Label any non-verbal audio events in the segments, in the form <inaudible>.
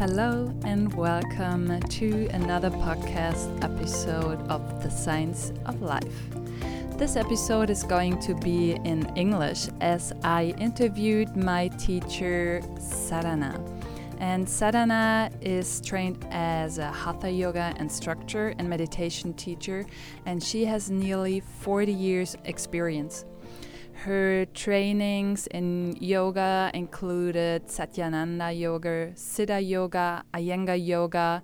Hello and welcome to another podcast episode of The Science of Life. This episode is going to be in English as I interviewed my teacher Sadhana. And Sadhana is trained as a Hatha Yoga instructor and meditation teacher, and she has nearly 40 years' experience. Her trainings in yoga included Satyananda Yoga, Siddha Yoga, Iyengar Yoga,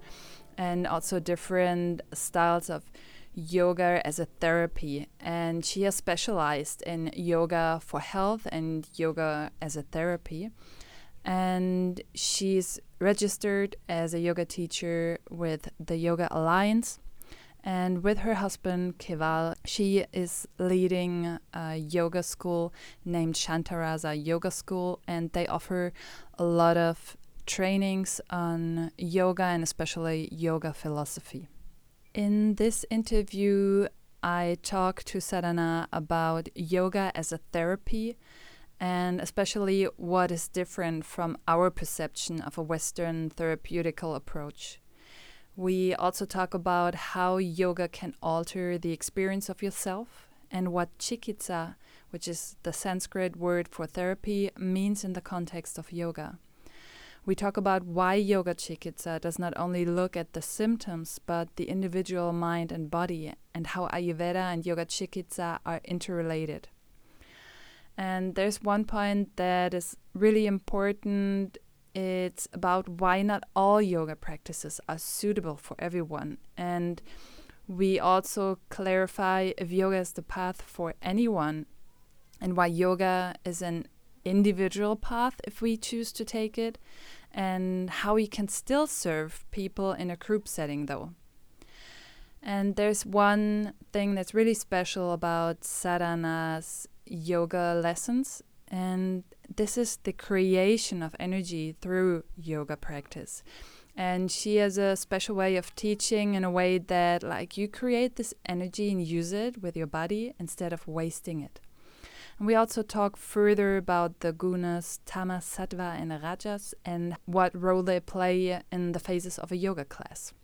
and also different styles of yoga as a therapy. And she has specialized in yoga for health and yoga as a therapy. And she's registered as a yoga teacher with the Yoga Alliance and with her husband, Keval, she is leading a yoga school named Shantarasa Yoga School, and they offer a lot of trainings on yoga and especially yoga philosophy. In this interview, I talk to Sadhana about yoga as a therapy and especially what is different from our perception of a Western therapeutical approach. We also talk about how yoga can alter the experience of yourself and what chikitsa, which is the Sanskrit word for therapy, means in the context of yoga. We talk about why yoga chikitsa does not only look at the symptoms but the individual mind and body, and how Ayurveda and yoga chikitsa are interrelated. And there's one point that is really important it's about why not all yoga practices are suitable for everyone. And we also clarify if yoga is the path for anyone and why yoga is an individual path if we choose to take it, and how we can still serve people in a group setting though. And there's one thing that's really special about sadhana's yoga lessons, and this is the creation of energy through yoga practice. And she has a special way of teaching in a way that, like, you create this energy and use it with your body instead of wasting it. And we also talk further about the gunas, tamas, sattva, and rajas, and what role they play in the phases of a yoga class.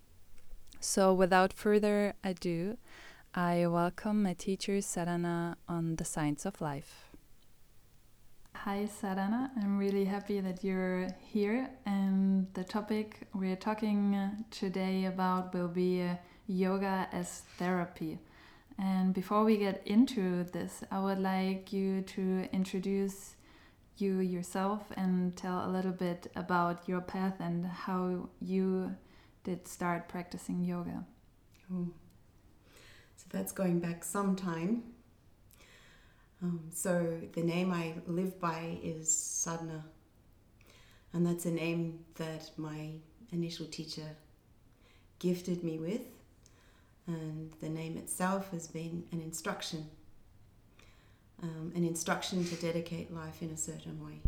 So, without further ado, I welcome my teacher Sadhana on the science of life. Hi, Sadhana. I'm really happy that you're here. And the topic we're talking today about will be uh, yoga as therapy. And before we get into this, I would like you to introduce you yourself and tell a little bit about your path and how you did start practicing yoga. So that's going back some time. Um, so the name I live by is Sadhana, and that's a name that my initial teacher gifted me with, and the name itself has been an instruction, um, an instruction to dedicate life in a certain way.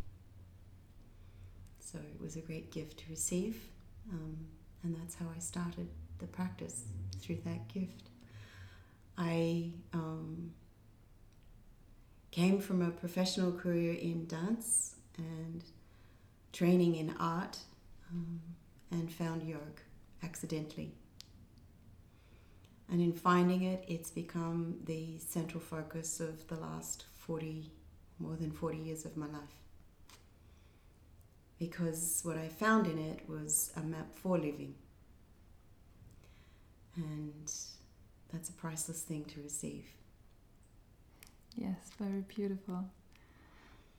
So it was a great gift to receive, um, and that's how I started the practice through that gift. I um, came from a professional career in dance and training in art um, and found yoga accidentally. And in finding it, it's become the central focus of the last 40, more than 40 years of my life. Because what I found in it was a map for living. And that's a priceless thing to receive. Yes, very beautiful.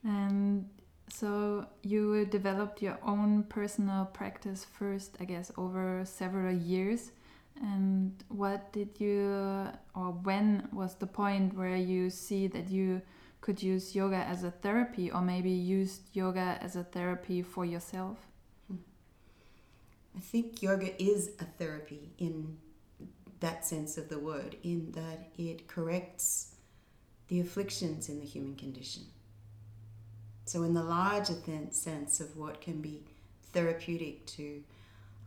And so you developed your own personal practice first, I guess, over several years. And what did you, or when was the point where you see that you could use yoga as a therapy, or maybe used yoga as a therapy for yourself? Hmm. I think yoga is a therapy in that sense of the word, in that it corrects the afflictions in the human condition. So, in the larger sense of what can be therapeutic to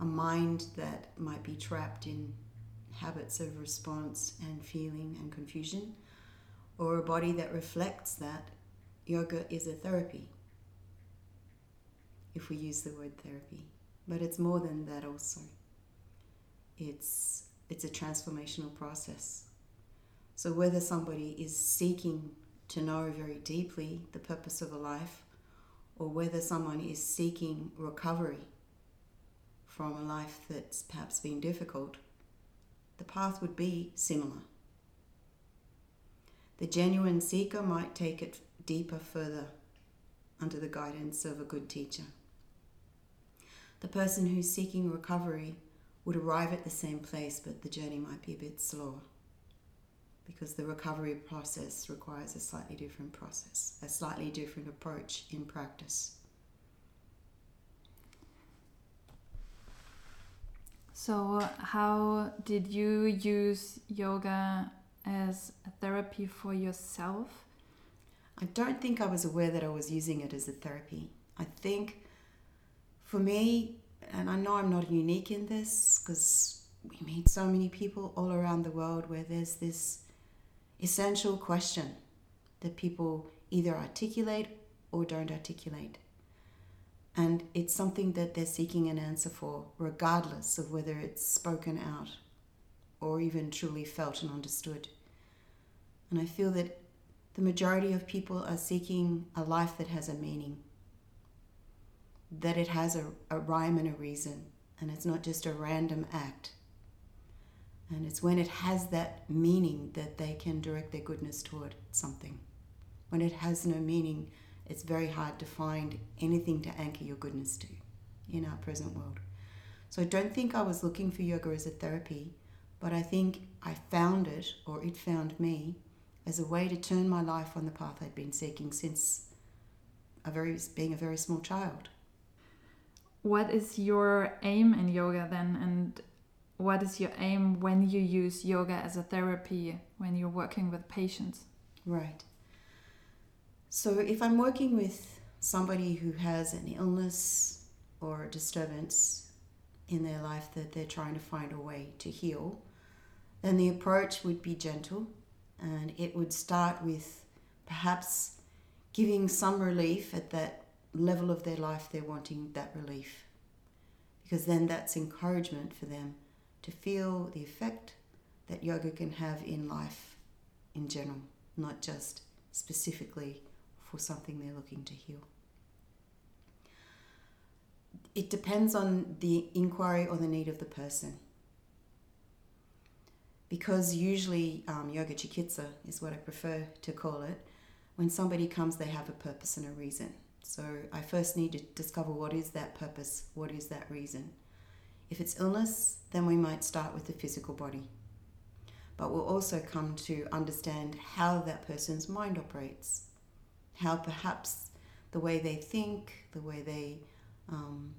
a mind that might be trapped in habits of response and feeling and confusion, or a body that reflects that, yoga is a therapy. If we use the word therapy, but it's more than that also. It's it's a transformational process. So whether somebody is seeking to know very deeply the purpose of a life, or whether someone is seeking recovery from a life that's perhaps been difficult, the path would be similar. The genuine seeker might take it deeper further under the guidance of a good teacher. The person who's seeking recovery would arrive at the same place, but the journey might be a bit slower because the recovery process requires a slightly different process, a slightly different approach in practice. So, how did you use yoga as a therapy for yourself? I don't think I was aware that I was using it as a therapy. I think for me, and I know I'm not unique in this because we meet so many people all around the world where there's this essential question that people either articulate or don't articulate. And it's something that they're seeking an answer for, regardless of whether it's spoken out or even truly felt and understood. And I feel that the majority of people are seeking a life that has a meaning, that it has a, a rhyme and a reason, and it's not just a random act. And it's when it has that meaning that they can direct their goodness toward something. When it has no meaning, it's very hard to find anything to anchor your goodness to in our present world. So I don't think I was looking for yoga as a therapy, but I think I found it, or it found me, as a way to turn my life on the path I'd been seeking since a very being a very small child. What is your aim in yoga then, and what is your aim when you use yoga as a therapy when you're working with patients? Right. So if I'm working with somebody who has an illness or a disturbance in their life that they're trying to find a way to heal, then the approach would be gentle and it would start with perhaps giving some relief at that level of their life they're wanting that relief. Because then that's encouragement for them to feel the effect that yoga can have in life in general, not just specifically for something they're looking to heal. It depends on the inquiry or the need of the person. Because usually um, yoga chikitsa is what I prefer to call it. When somebody comes, they have a purpose and a reason. So I first need to discover what is that purpose, what is that reason. If it's illness, then we might start with the physical body. But we'll also come to understand how that person's mind operates, how perhaps the way they think, the way they um,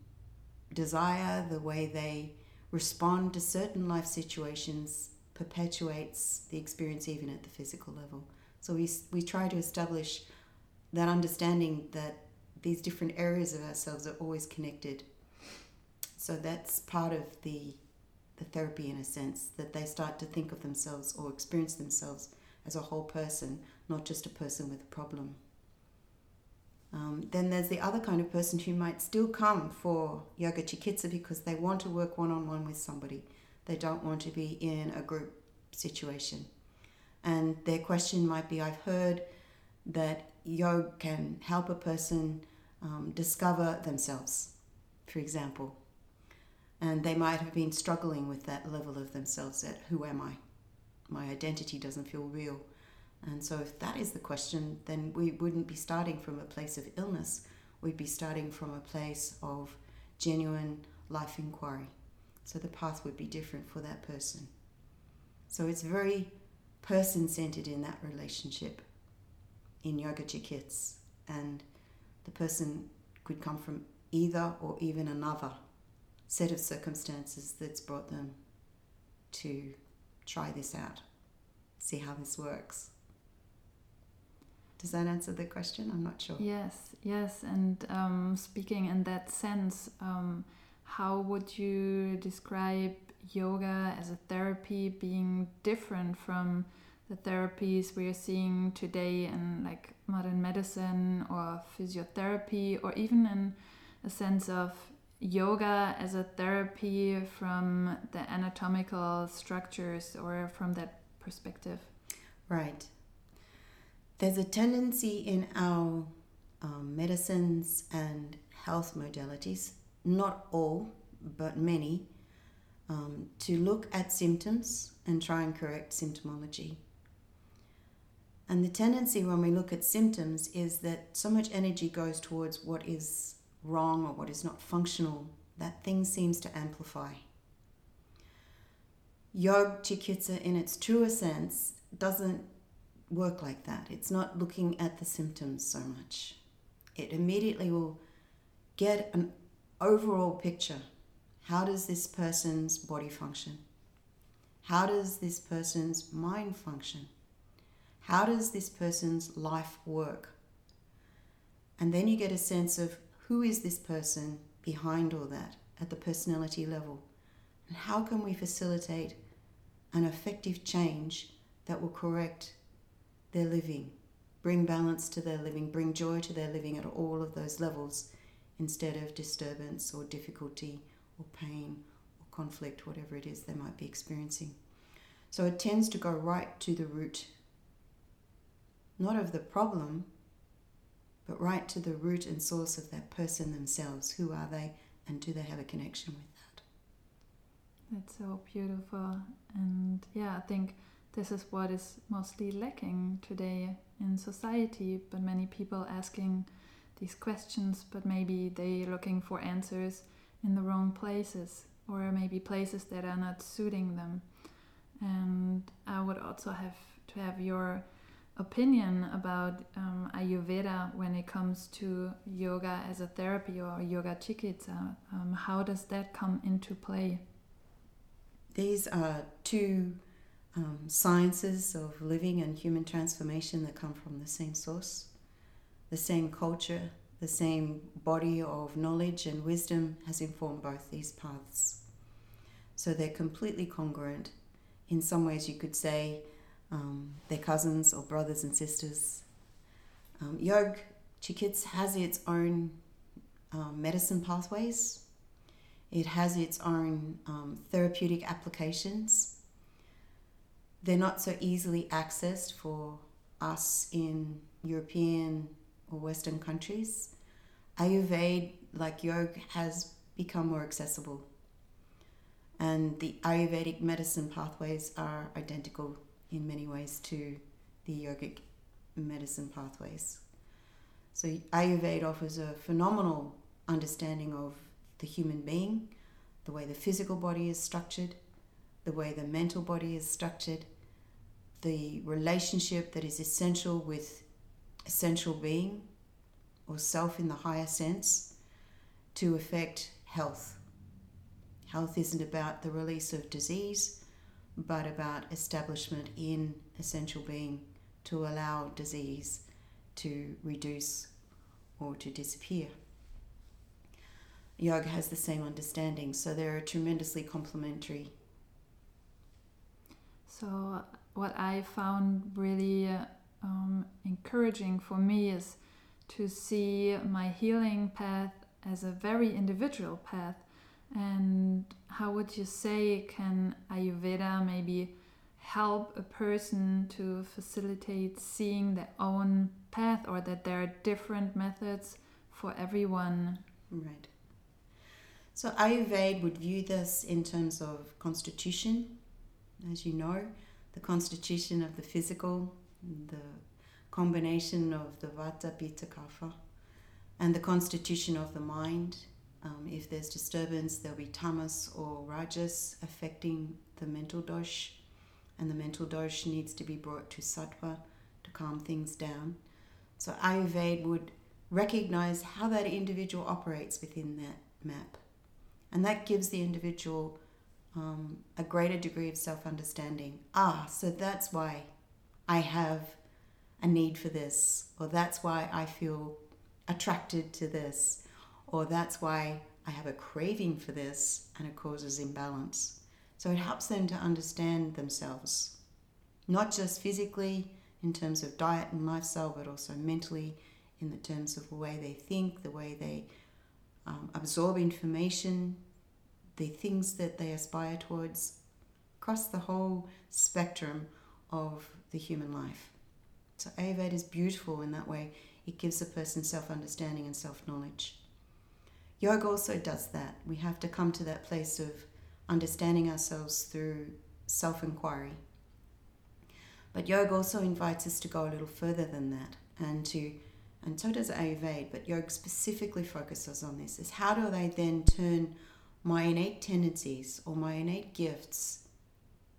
desire, the way they respond to certain life situations perpetuates the experience even at the physical level. So we, we try to establish that understanding that these different areas of ourselves are always connected. So that's part of the, the therapy in a sense, that they start to think of themselves or experience themselves as a whole person, not just a person with a problem. Um, then there's the other kind of person who might still come for yoga chikitsa because they want to work one on one with somebody. They don't want to be in a group situation. And their question might be I've heard that yoga can help a person um, discover themselves, for example. And they might have been struggling with that level of themselves that who am I? My identity doesn't feel real. And so, if that is the question, then we wouldn't be starting from a place of illness. We'd be starting from a place of genuine life inquiry. So, the path would be different for that person. So, it's very person centered in that relationship in Yoga Chikits. And the person could come from either or even another set of circumstances that's brought them to try this out, see how this works. Does that answer the question? I'm not sure. Yes, yes. And um, speaking in that sense, um, how would you describe yoga as a therapy being different from the therapies we are seeing today in like modern medicine or physiotherapy or even in a sense of yoga as a therapy from the anatomical structures or from that perspective? Right. There's a tendency in our um, medicines and health modalities not all but many um, to look at symptoms and try and correct symptomology. And the tendency when we look at symptoms is that so much energy goes towards what is wrong or what is not functional that thing seems to amplify. Yog Chikitsa, in its truer sense, doesn't work like that. It's not looking at the symptoms so much. It immediately will get an overall picture. How does this person's body function? How does this person's mind function? How does this person's life work? And then you get a sense of who is this person behind all that at the personality level? And how can we facilitate an effective change that will correct their living, bring balance to their living, bring joy to their living at all of those levels instead of disturbance or difficulty or pain or conflict, whatever it is they might be experiencing. So it tends to go right to the root not of the problem, but right to the root and source of that person themselves. Who are they, and do they have a connection with that? That's so beautiful. And yeah, I think this is what is mostly lacking today in society, but many people asking these questions, but maybe they looking for answers in the wrong places or maybe places that are not suiting them. And I would also have to have your opinion about Ayurveda when it comes to yoga as a therapy or yoga chikitsa. Um, how does that come into play? These are two um, sciences of living and human transformation that come from the same source, the same culture, the same body of knowledge and wisdom has informed both these paths. So they're completely congruent. In some ways, you could say um, their cousins or brothers and sisters. Um, Yog Chikits has its own um, medicine pathways. It has its own um, therapeutic applications. They're not so easily accessed for us in European or Western countries. Ayurveda, like yoga, has become more accessible. And the Ayurvedic medicine pathways are identical in many ways to the yogic medicine pathways. So Ayurveda offers a phenomenal understanding of the human being, the way the physical body is structured, the way the mental body is structured, the relationship that is essential with essential being or self in the higher sense to affect health. Health isn't about the release of disease, but about establishment in essential being to allow disease to reduce or to disappear. Yoga has the same understanding, so they're tremendously complementary. So, what I found really um, encouraging for me is to see my healing path as a very individual path and how would you say can Ayurveda maybe help a person to facilitate seeing their own path or that there are different methods for everyone? Right. So Ayurveda would view this in terms of constitution, as you know, the constitution of the physical, the combination of the Vata, Pitta, Kapha, and the constitution of the mind um, if there's disturbance, there'll be tamas or rajas affecting the mental dosh, and the mental dosh needs to be brought to sattva to calm things down. So Ayurveda would recognize how that individual operates within that map, and that gives the individual um, a greater degree of self understanding. Ah, so that's why I have a need for this, or that's why I feel attracted to this, or that's why I have a craving for this and it causes imbalance. So it helps them to understand themselves, not just physically in terms of diet and lifestyle, but also mentally in the terms of the way they think, the way they um, absorb information, the things that they aspire towards across the whole spectrum of the human life. So Ayurveda is beautiful in that way. It gives a person self understanding and self knowledge. Yoga also does that. We have to come to that place of understanding ourselves through self inquiry. But yoga also invites us to go a little further than that and to and so does Ayurveda, but yoga specifically focuses on this is how do they then turn my innate tendencies or my innate gifts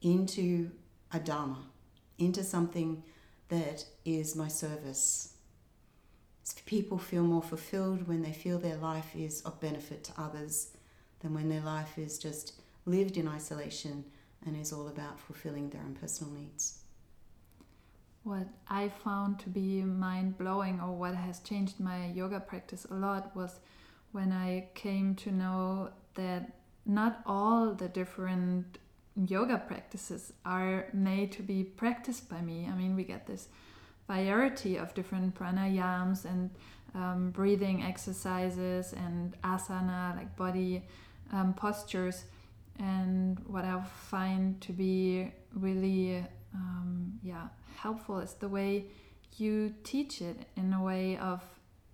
into a dharma, into something that is my service. People feel more fulfilled when they feel their life is of benefit to others than when their life is just lived in isolation and is all about fulfilling their own personal needs. What I found to be mind blowing, or what has changed my yoga practice a lot, was when I came to know that not all the different yoga practices are made to be practiced by me. I mean, we get this variety of different pranayams and um, breathing exercises and asana, like body um, postures. And what I find to be really, um, yeah, helpful is the way you teach it in a way of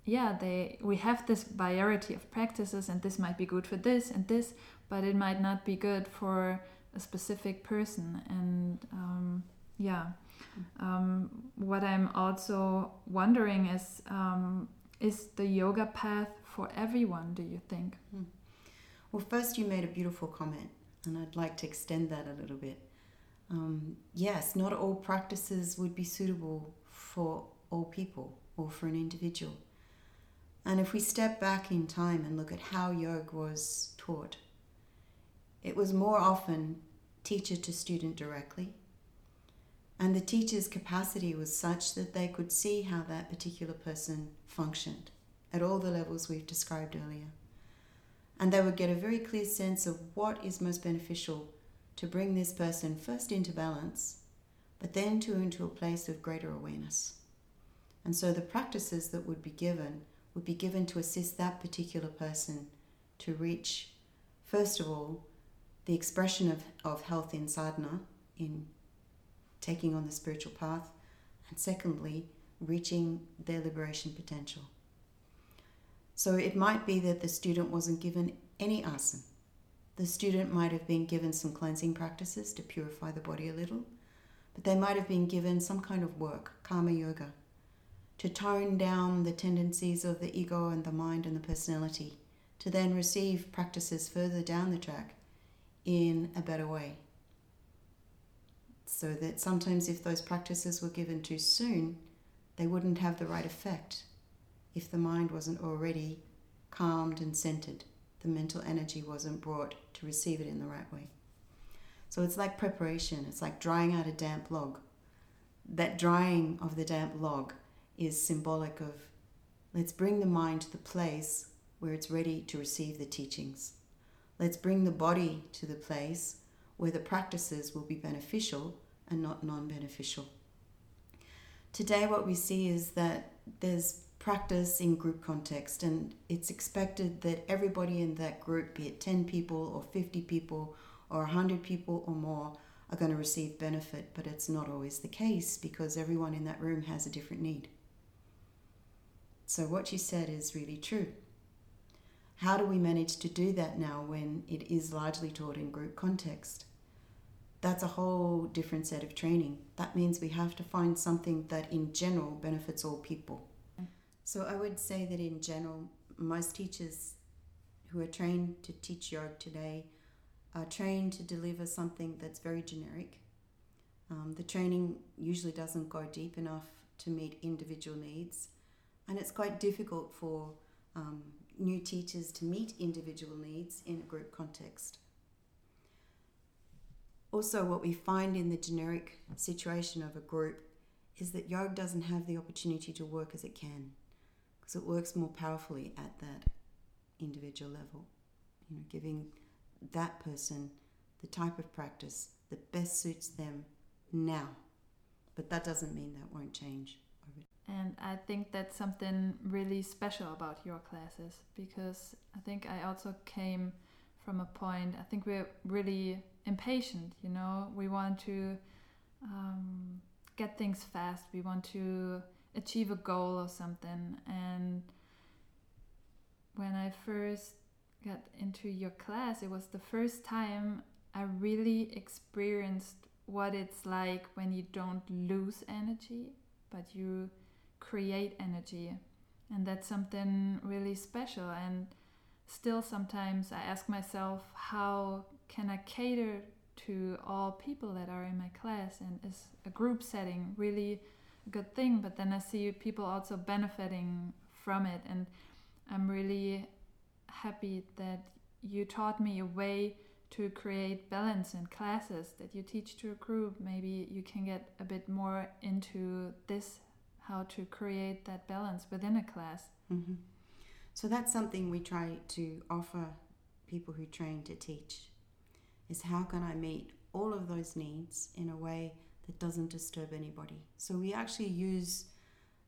yeah they we have this variety of practices and this might be good for this and this but it might not be good for a specific person and um, yeah um, what i'm also wondering is um, is the yoga path for everyone do you think hmm. Well first you made a beautiful comment and i'd like to extend that a little bit um, yes not all practices would be suitable for all people or for an individual and if we step back in time and look at how yoga was taught it was more often teacher to student directly. And the teacher's capacity was such that they could see how that particular person functioned at all the levels we've described earlier. And they would get a very clear sense of what is most beneficial to bring this person first into balance, but then to into a place of greater awareness. And so the practices that would be given would be given to assist that particular person to reach, first of all, the expression of, of health in sadhana, in taking on the spiritual path, and secondly, reaching their liberation potential. So it might be that the student wasn't given any asana. The student might have been given some cleansing practices to purify the body a little, but they might have been given some kind of work, karma yoga, to tone down the tendencies of the ego and the mind and the personality, to then receive practices further down the track in a better way. So that sometimes, if those practices were given too soon, they wouldn't have the right effect if the mind wasn't already calmed and centered. The mental energy wasn't brought to receive it in the right way. So it's like preparation, it's like drying out a damp log. That drying of the damp log is symbolic of let's bring the mind to the place where it's ready to receive the teachings. Let's bring the body to the place where the practices will be beneficial and not non beneficial. Today, what we see is that there's practice in group context, and it's expected that everybody in that group, be it 10 people or 50 people or 100 people or more, are going to receive benefit, but it's not always the case because everyone in that room has a different need. So, what you said is really true. How do we manage to do that now when it is largely taught in group context? That's a whole different set of training. That means we have to find something that in general benefits all people. So I would say that in general, most teachers who are trained to teach yoga today are trained to deliver something that's very generic. Um, the training usually doesn't go deep enough to meet individual needs, and it's quite difficult for um, new teachers to meet individual needs in a group context. Also, what we find in the generic situation of a group is that yoga doesn't have the opportunity to work as it can because it works more powerfully at that individual level. You know, giving that person the type of practice that best suits them now. But that doesn't mean that won't change. And I think that's something really special about your classes because I think I also came from a point, I think we're really impatient, you know, we want to um, get things fast, we want to achieve a goal or something. And when I first got into your class, it was the first time I really experienced what it's like when you don't lose energy, but you create energy. And that's something really special. And still, sometimes I ask myself, how can I cater to all people that are in my class? And is a group setting really good thing? But then I see people also benefiting from it. And I'm really happy that you taught me a way to create balance in classes that you teach to a group. Maybe you can get a bit more into this how to create that balance within a class. Mm-hmm. So that's something we try to offer people who train to teach is how can I meet all of those needs in a way that doesn't disturb anybody. So we actually use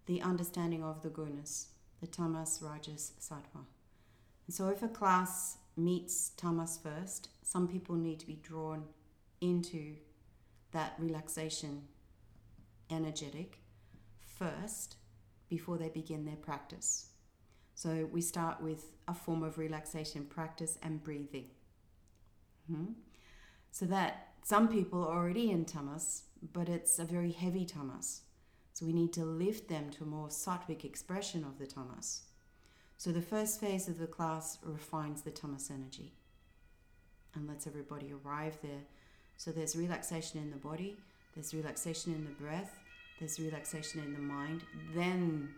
the understanding of the gunas, the tamas, rajas, sattva. And so if a class meets tamas first, some people need to be drawn into that relaxation energetic first before they begin their practice. So we start with a form of relaxation practice and breathing. Mm-hmm. So that some people already in tamas, but it's a very heavy tamas. So we need to lift them to a more sattvic expression of the tamas. So the first phase of the class refines the tamas energy and lets everybody arrive there. So there's relaxation in the body, there's relaxation in the breath, there's relaxation in the mind. Then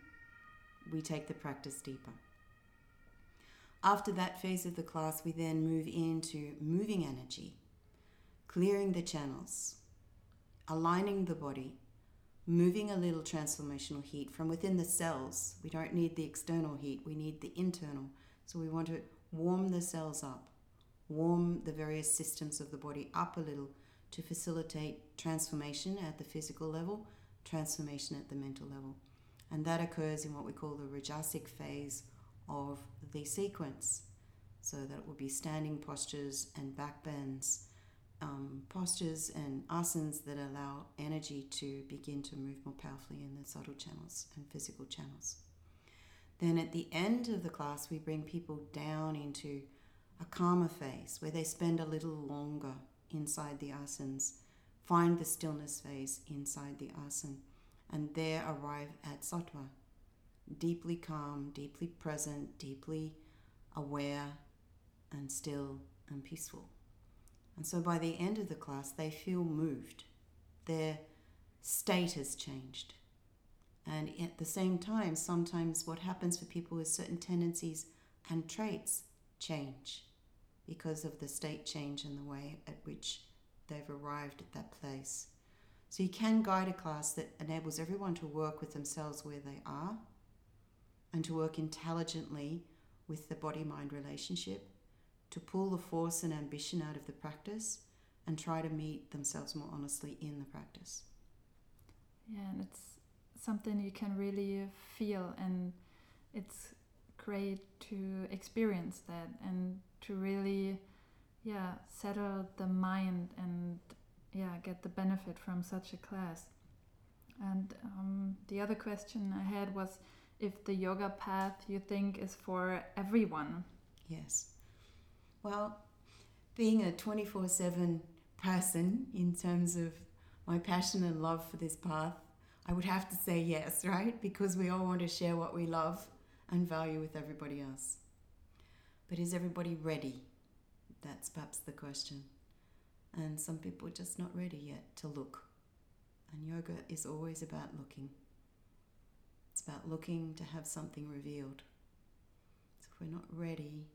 we take the practice deeper. After that phase of the class, we then move into moving energy, clearing the channels, aligning the body, moving a little transformational heat from within the cells. We don't need the external heat, we need the internal. So we want to warm the cells up, warm the various systems of the body up a little to facilitate transformation at the physical level transformation at the mental level. And that occurs in what we call the Rajasic phase of the sequence. So that will be standing postures and back bends, um, postures and asanas that allow energy to begin to move more powerfully in the subtle channels and physical channels. Then at the end of the class, we bring people down into a calmer phase where they spend a little longer inside the asanas Find the stillness phase inside the asana and there arrive at sattva. Deeply calm, deeply present, deeply aware, and still and peaceful. And so by the end of the class, they feel moved. Their state has changed. And at the same time, sometimes what happens for people is certain tendencies and traits change because of the state change and the way at which they've arrived at that place. So you can guide a class that enables everyone to work with themselves where they are and to work intelligently with the body mind relationship, to pull the force and ambition out of the practice and try to meet themselves more honestly in the practice. Yeah, and it's something you can really feel, and it's great to experience that and to really yeah settle the mind and yeah get the benefit from such a class. And um, the other question i had was if the yoga path you think is for everyone. Yes well being a 24-7 person in terms of my passion and love for this path i would have to say yes right because we all want to share what we love and value with everybody else but is everybody ready that's perhaps the question. And some people are just not ready yet to look. And yoga is always about looking. It's about looking to have something revealed. So if we're not ready,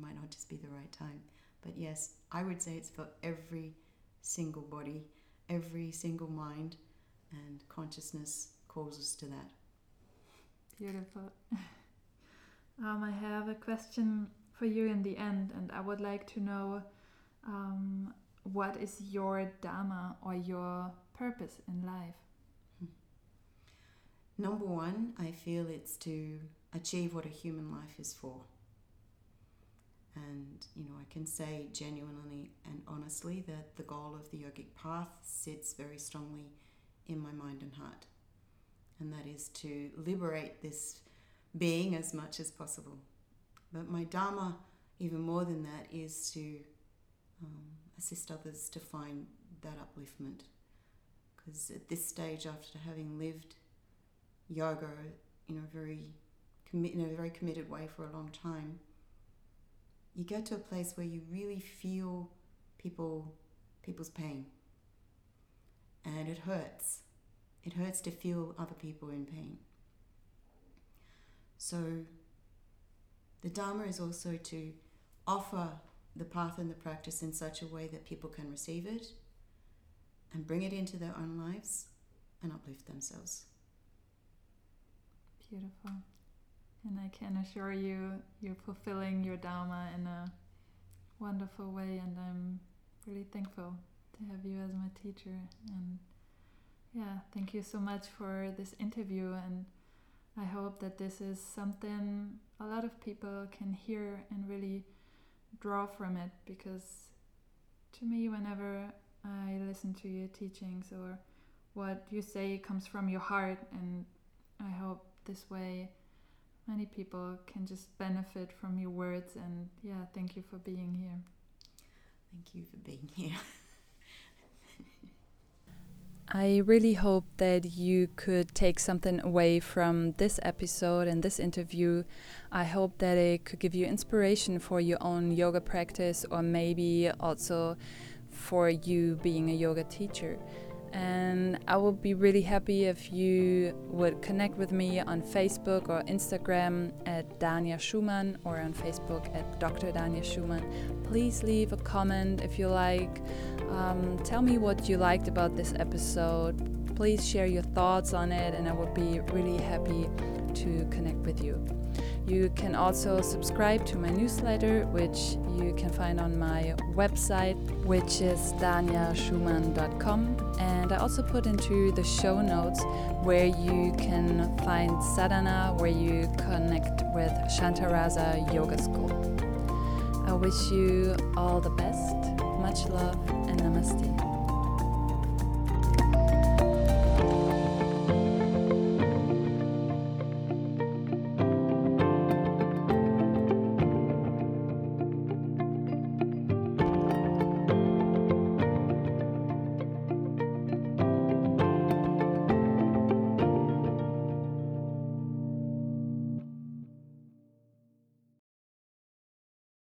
might not just be the right time. But yes, I would say it's for every single body, every single mind, and consciousness calls us to that. Beautiful. <laughs> um, I have a question for you in the end, and I would like to know um, what is your Dharma or your purpose in life? Number one, I feel it's to achieve what a human life is for. And, you know, I can say genuinely and honestly that the goal of the yogic path sits very strongly in my mind and heart. And that is to liberate this being as much as possible. But my Dharma, even more than that, is to um, assist others to find that upliftment. Because at this stage, after having lived yoga in a very in a very committed way for a long time, you get to a place where you really feel people people's pain, and it hurts. It hurts to feel other people in pain. So, the Dharma is also to offer the path and the practice in such a way that people can receive it and bring it into their own lives and uplift themselves. Beautiful. And I can assure you, you're fulfilling your Dharma in a wonderful way, and I'm really thankful to have you as my teacher. And yeah, thank you so much for this interview. And I hope that this is something a lot of people can hear and really draw from it because to me, whenever I listen to your teachings or what you say comes from your heart, and I hope this way many people can just benefit from your words. And yeah, thank you for being here. Thank you for being here. <laughs> I really hope that you could take something away from this episode and this interview. I hope that it could give you inspiration for your own yoga practice or maybe also for you being a yoga teacher. And I would be really happy if you would connect with me on Facebook or Instagram at Dania Schumann or on Facebook at Dr. Dania Schumann. Please leave a comment if you like. Um, tell me what you liked about this episode. Please share your thoughts on it, and I would be really happy to connect with you. You can also subscribe to my newsletter, which you can find on my website, which is daniaschumann.com. And I also put into the show notes where you can find sadhana, where you connect with Shantarasa Yoga School. I wish you all the best. Much love and namaste.